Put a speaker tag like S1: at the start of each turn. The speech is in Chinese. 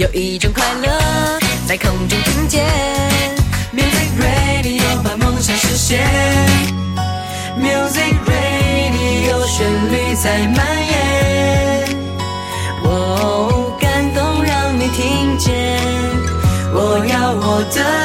S1: 有一种快乐在空中听见，music radio 把梦想实现，music radio 旋律在蔓延，哦，感动让你听见，我要我的。